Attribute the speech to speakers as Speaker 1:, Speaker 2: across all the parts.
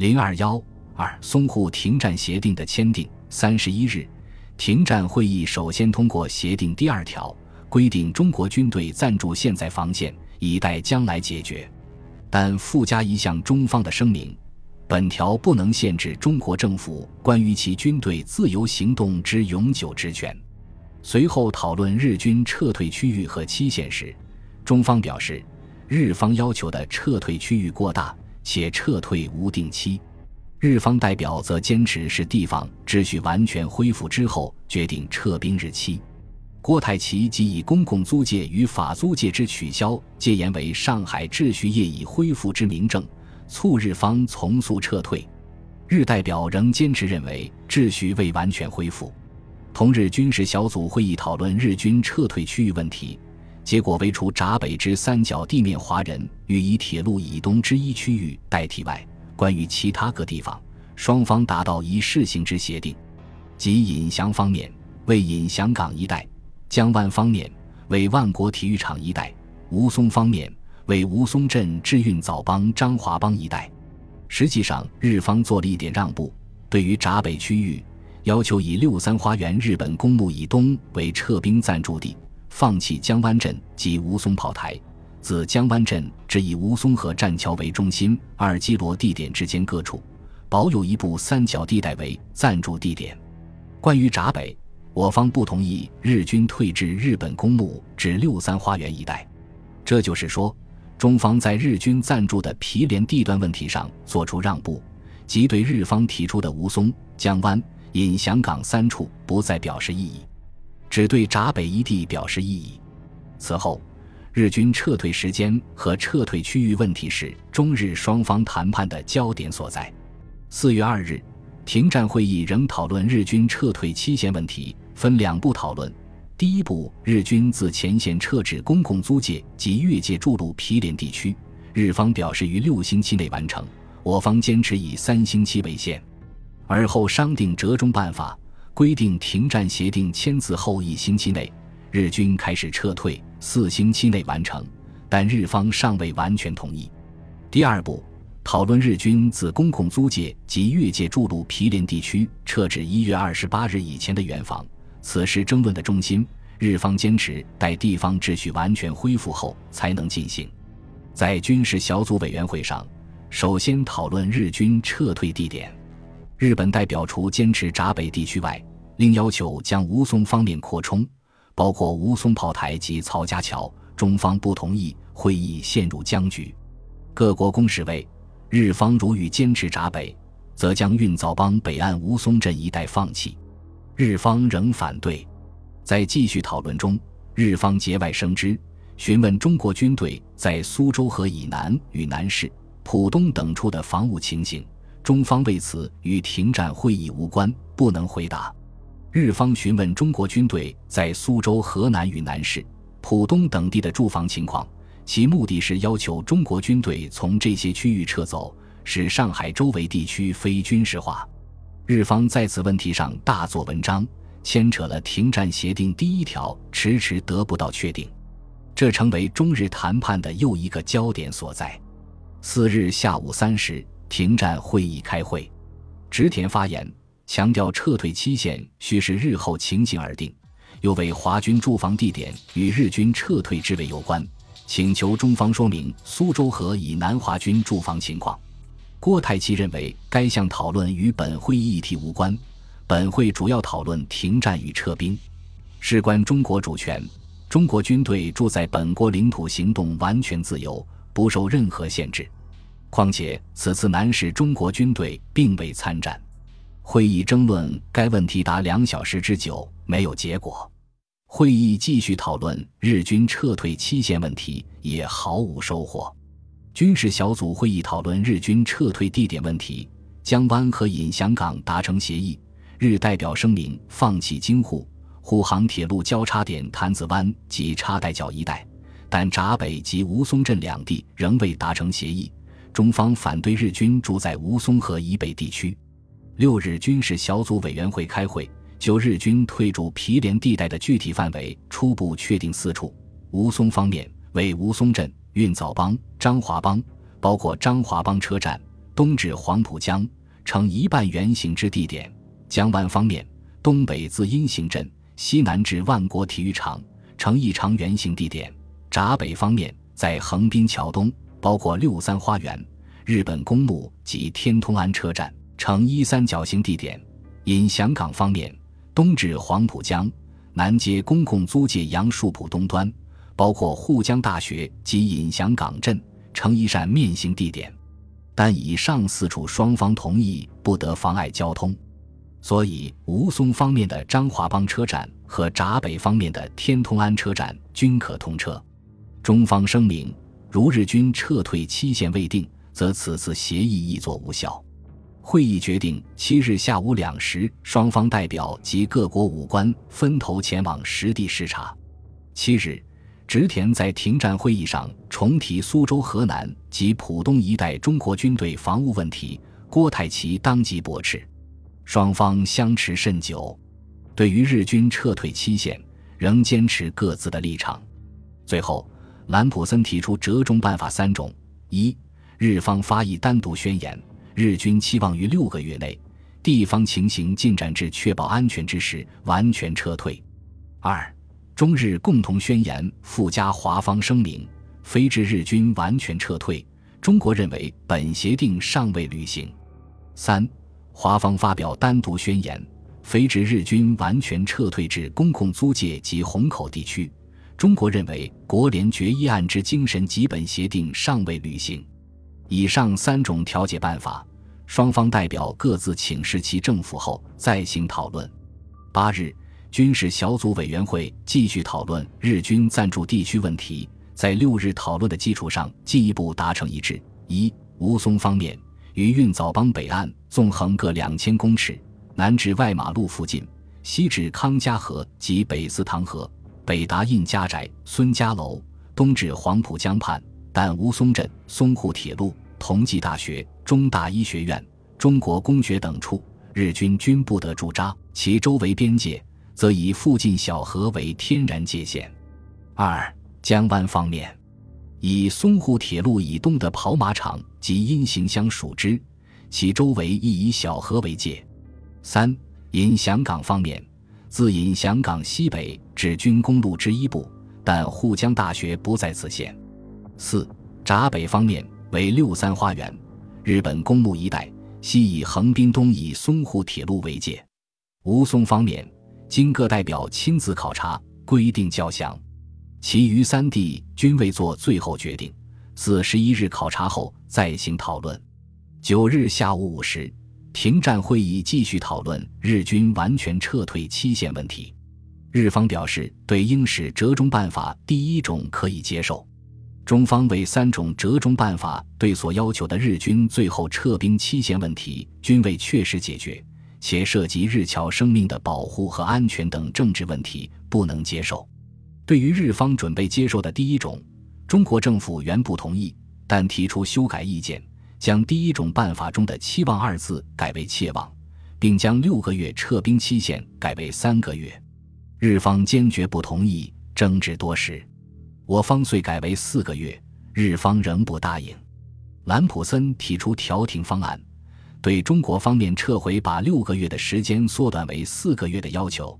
Speaker 1: 零二幺二淞沪停战协定的签订，三十一日，停战会议首先通过协定第二条，规定中国军队暂驻现在防线，以待将来解决，但附加一项中方的声明：本条不能限制中国政府关于其军队自由行动之永久职权。随后讨论日军撤退区域和期限时，中方表示，日方要求的撤退区域过大，且撤退无定期；日方代表则坚持是地方秩序完全恢复之后决定撤兵日期。郭泰祺即以公共租界与法租界之取消戒严为上海秩序业已恢复之明证，促日方从速撤退。日代表仍坚持认为秩序未完全恢复。同日，军事小组会议讨论日军撤退区域问题，结果为除闸北之三角地面华人与以铁路以东之一区域代替外，关于其他各地方，双方达到一试行之协定。即尹祥方面为尹祥港一带，江湾方面为万国体育场一带，吴淞方面为吴淞镇至运枣帮张华帮一带。实际上，日方做了一点让步，对于闸北区域。要求以六三花园日本公墓以东为撤兵暂驻地，放弃江湾镇及吴淞炮台，自江湾镇至以吴淞河栈桥为中心二基罗地点之间各处，保有一部三角地带为暂住地点。关于闸北，我方不同意日军退至日本公墓至六三花园一带。这就是说，中方在日军暂住的毗连地段问题上作出让步，即对日方提出的吴淞、江湾。引翔港三处不再表示异议，只对闸北一地表示异议。此后，日军撤退时间和撤退区域问题是中日双方谈判的焦点所在。四月二日，停战会议仍讨论日军撤退期限问题，分两步讨论。第一步，日军自前线撤至公共租界及越界筑路毗连地区，日方表示于六星期内完成，我方坚持以三星期为限。而后商定折中办法，规定停战协定签字后一星期内，日军开始撤退，四星期内完成，但日方尚未完全同意。第二步，讨论日军自公共租界及越界筑路毗连地区撤至一月二十八日以前的远防。此时争论的中心，日方坚持待地方秩序完全恢复后才能进行。在军事小组委员会上，首先讨论日军撤退地点。日本代表除坚持闸北地区外，另要求将吴淞方面扩充，包括吴淞炮台及曹家桥。中方不同意，会议陷入僵局。各国公使谓，日方如欲坚持闸北，则将运枣帮北岸吴淞镇一带放弃。日方仍反对。在继续讨论中，日方节外生枝，询问中国军队在苏州河以南与南市、浦东等处的防务情形。中方为此与停战会议无关，不能回答。日方询问中国军队在苏州河南与南市、浦东等地的驻防情况，其目的是要求中国军队从这些区域撤走，使上海周围地区非军事化。日方在此问题上大做文章，牵扯了停战协定第一条，迟迟得不到确定，这成为中日谈判的又一个焦点所在。四日下午三时。停战会议开会，植田发言，强调撤退期限需视日后情形而定，又为华军驻防地点与日军撤退之位有关，请求中方说明苏州河以南华军驻防情况。郭泰祺认为该项讨论与本会议题无关，本会主要讨论停战与撤兵，事关中国主权，中国军队驻在本国领土行动完全自由，不受任何限制。况且此次南市中国军队并未参战，会议争论该问题达两小时之久，没有结果。会议继续讨论日军撤退期限问题，也毫无收获。军事小组会议讨论日军撤退地点问题，江湾和引翔港达成协议，日代表声明放弃京沪沪杭铁路交叉点潭子湾及插袋角一带，但闸北及吴淞镇两地仍未达成协议。中方反对日军驻在吴淞河以北地区。六日，军事小组委员会开会，就日军退驻毗连地带的具体范围初步确定四处。吴淞方面为吴淞镇、运枣帮、张华帮，包括张华帮车站、东至黄浦江，呈一半圆形之地点；江湾方面，东北自阴行镇，西南至万国体育场，呈一长圆形地点；闸北方面，在横滨桥东，包括六三花园、日本公墓及天通庵车站，呈一三角形地点；引翔港方面，东至黄浦江，南接公共租界杨树浦东端。包括沪江大学及引翔港镇，呈一扇面形地点，但以上四处双方同意不得妨碍交通，所以吴淞方面的张华浜车站和闸北方面的天通安车站均可通车。中方声明，如日军撤退期限未定，则此次协议亦作无效。会议决定七日下午两时，双方代表及各国武官分头前往实地视察。七日。植田在停战会议上重提苏州河南及浦东一带中国军队防务问题，郭泰祺当即驳斥，双方相持甚久。对于日军撤退期限，仍坚持各自的立场。最后，兰普森提出折中办法三种：一、日方发一单独宣言，日军期望于六个月内，地方情形进展至确保安全之时，完全撤退；二、中日共同宣言附加华方声明，非至日军完全撤退，中国认为本协定尚未履行。三，华方发表单独宣言，非至日军完全撤退至公共租界及虹口地区，中国认为国联决议案之精神及本协定尚未履行。以上三种调解办法，双方代表各自请示其政府后再行讨论。八日。军事小组委员会继续讨论日军暂驻地区问题，在六日讨论的基础上进一步达成一致：一、吴淞方面于运枣浜北岸纵横各两千公尺，南至外马路附近，西至康家河及北四塘河，北达印家宅、孙家楼，东至黄浦江畔，但吴淞镇、淞沪铁路、同济大学、中大医学院、中国公学等处，日军均不得驻扎，其周围边界。则以附近小河为天然界限。二江湾方面，以淞沪铁路以东的跑马场及阴行乡属之，其周围亦以小河为界。三引翔港方面，自引翔港西北至军公路之一部，但沪江大学不在此线。四闸北方面为六三花园、日本公墓一带，西以横滨东以淞沪铁路为界。吴淞方面。经各代表亲自考察，规定较详，其余三地均未做最后决定。四十一日考察后再行讨论。九日下午五时，停战会议继续讨论日军完全撤退期限问题。日方表示对应使折中办法第一种可以接受，中方为三种折中办法对所要求的日军最后撤兵期限问题均未确实解决。且涉及日侨生命的保护和安全等政治问题，不能接受。对于日方准备接受的第一种，中国政府原不同意，但提出修改意见，将第一种办法中的“期望”二字改为“切望”，并将六个月撤兵期限改为三个月。日方坚决不同意，争执多时，我方遂改为四个月，日方仍不答应。兰普森提出调停方案。对中国方面撤回把六个月的时间缩短为四个月的要求，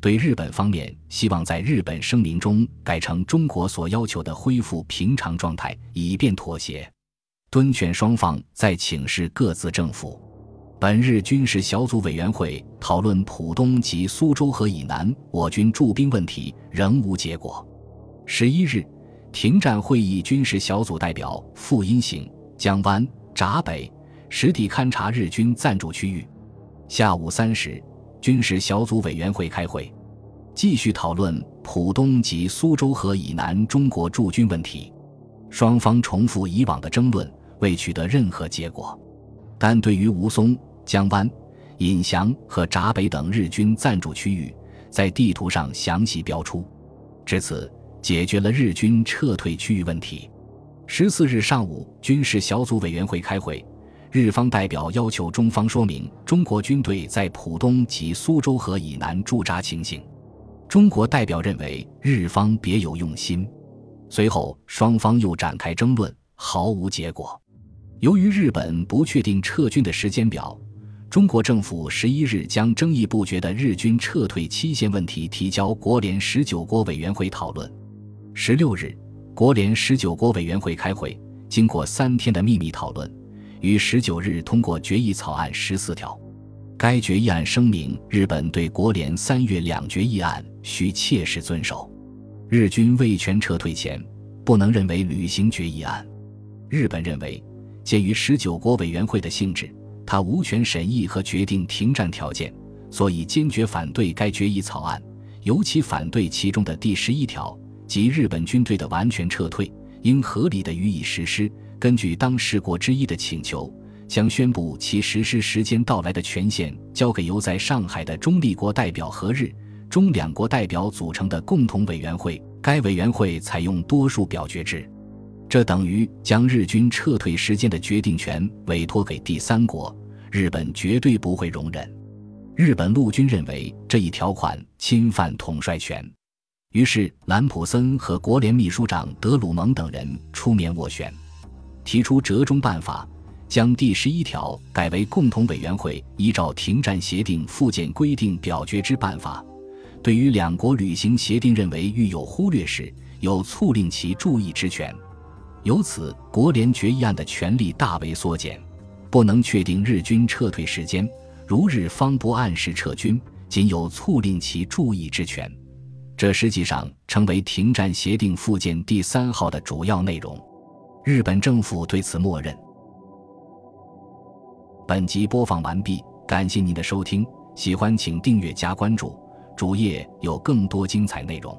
Speaker 1: 对日本方面希望在日本声明中改成中国所要求的恢复平常状态，以便妥协。敦劝双方再请示各自政府。本日军事小组委员会讨论浦东及苏州河以南我军驻兵问题仍无结果。十一日，停战会议军事小组代表傅荫行、江湾、闸北。实地勘察日军暂驻区域。下午三时，军事小组委员会开会，继续讨论浦东及苏州河以南中国驻军问题。双方重复以往的争论，未取得任何结果。但对于吴淞、江湾、引翔和闸北等日军暂驻区域，在地图上详细标出，至此解决了日军撤退区域问题。十四日上午，军事小组委员会开会。日方代表要求中方说明中国军队在浦东及苏州河以南驻扎情形。中国代表认为日方别有用心。随后双方又展开争论，毫无结果。由于日本不确定撤军的时间表，中国政府十一日将争议不决的日军撤退期限问题提交国联十九国委员会讨论。十六日，国联十九国委员会开会，经过三天的秘密讨论，于十九日通过决议草案十四条。该决议案声明，日本对国联三月两决议案需切实遵守。日军未全撤退前，不能认为履行决议案。日本认为。鉴于十九国委员会的性质，他无权审议和决定停战条件，所以坚决反对该决议草案，尤其反对其中的第十一条，即日本军队的完全撤退应合理的予以实施。根据当事国之一的请求，将宣布其实施时间到来的权限交给由在上海的中立国代表和日中两国代表组成的共同委员会。该委员会采用多数表决制。这等于将日军撤退时间的决定权委托给第三国，日本绝对不会容忍。日本陆军认为这一条款侵犯统帅权，于是兰普森和国联秘书长德鲁蒙等人出面斡旋，提出折中办法，将第十一条改为共同委员会依照停战协定附件规定表决之办法。对于两国履行协定认为遇有忽略时，有促令其注意之权。由此，国联决议案的权力大为缩减，不能确定日军撤退时间。如日方不按时撤军，仅有促令其注意之权。这实际上成为停战协定附件第三号的主要内容。日本政府对此默认。本集播放完毕，感谢您的收听，喜欢请订阅加关注，主页有更多精彩内容。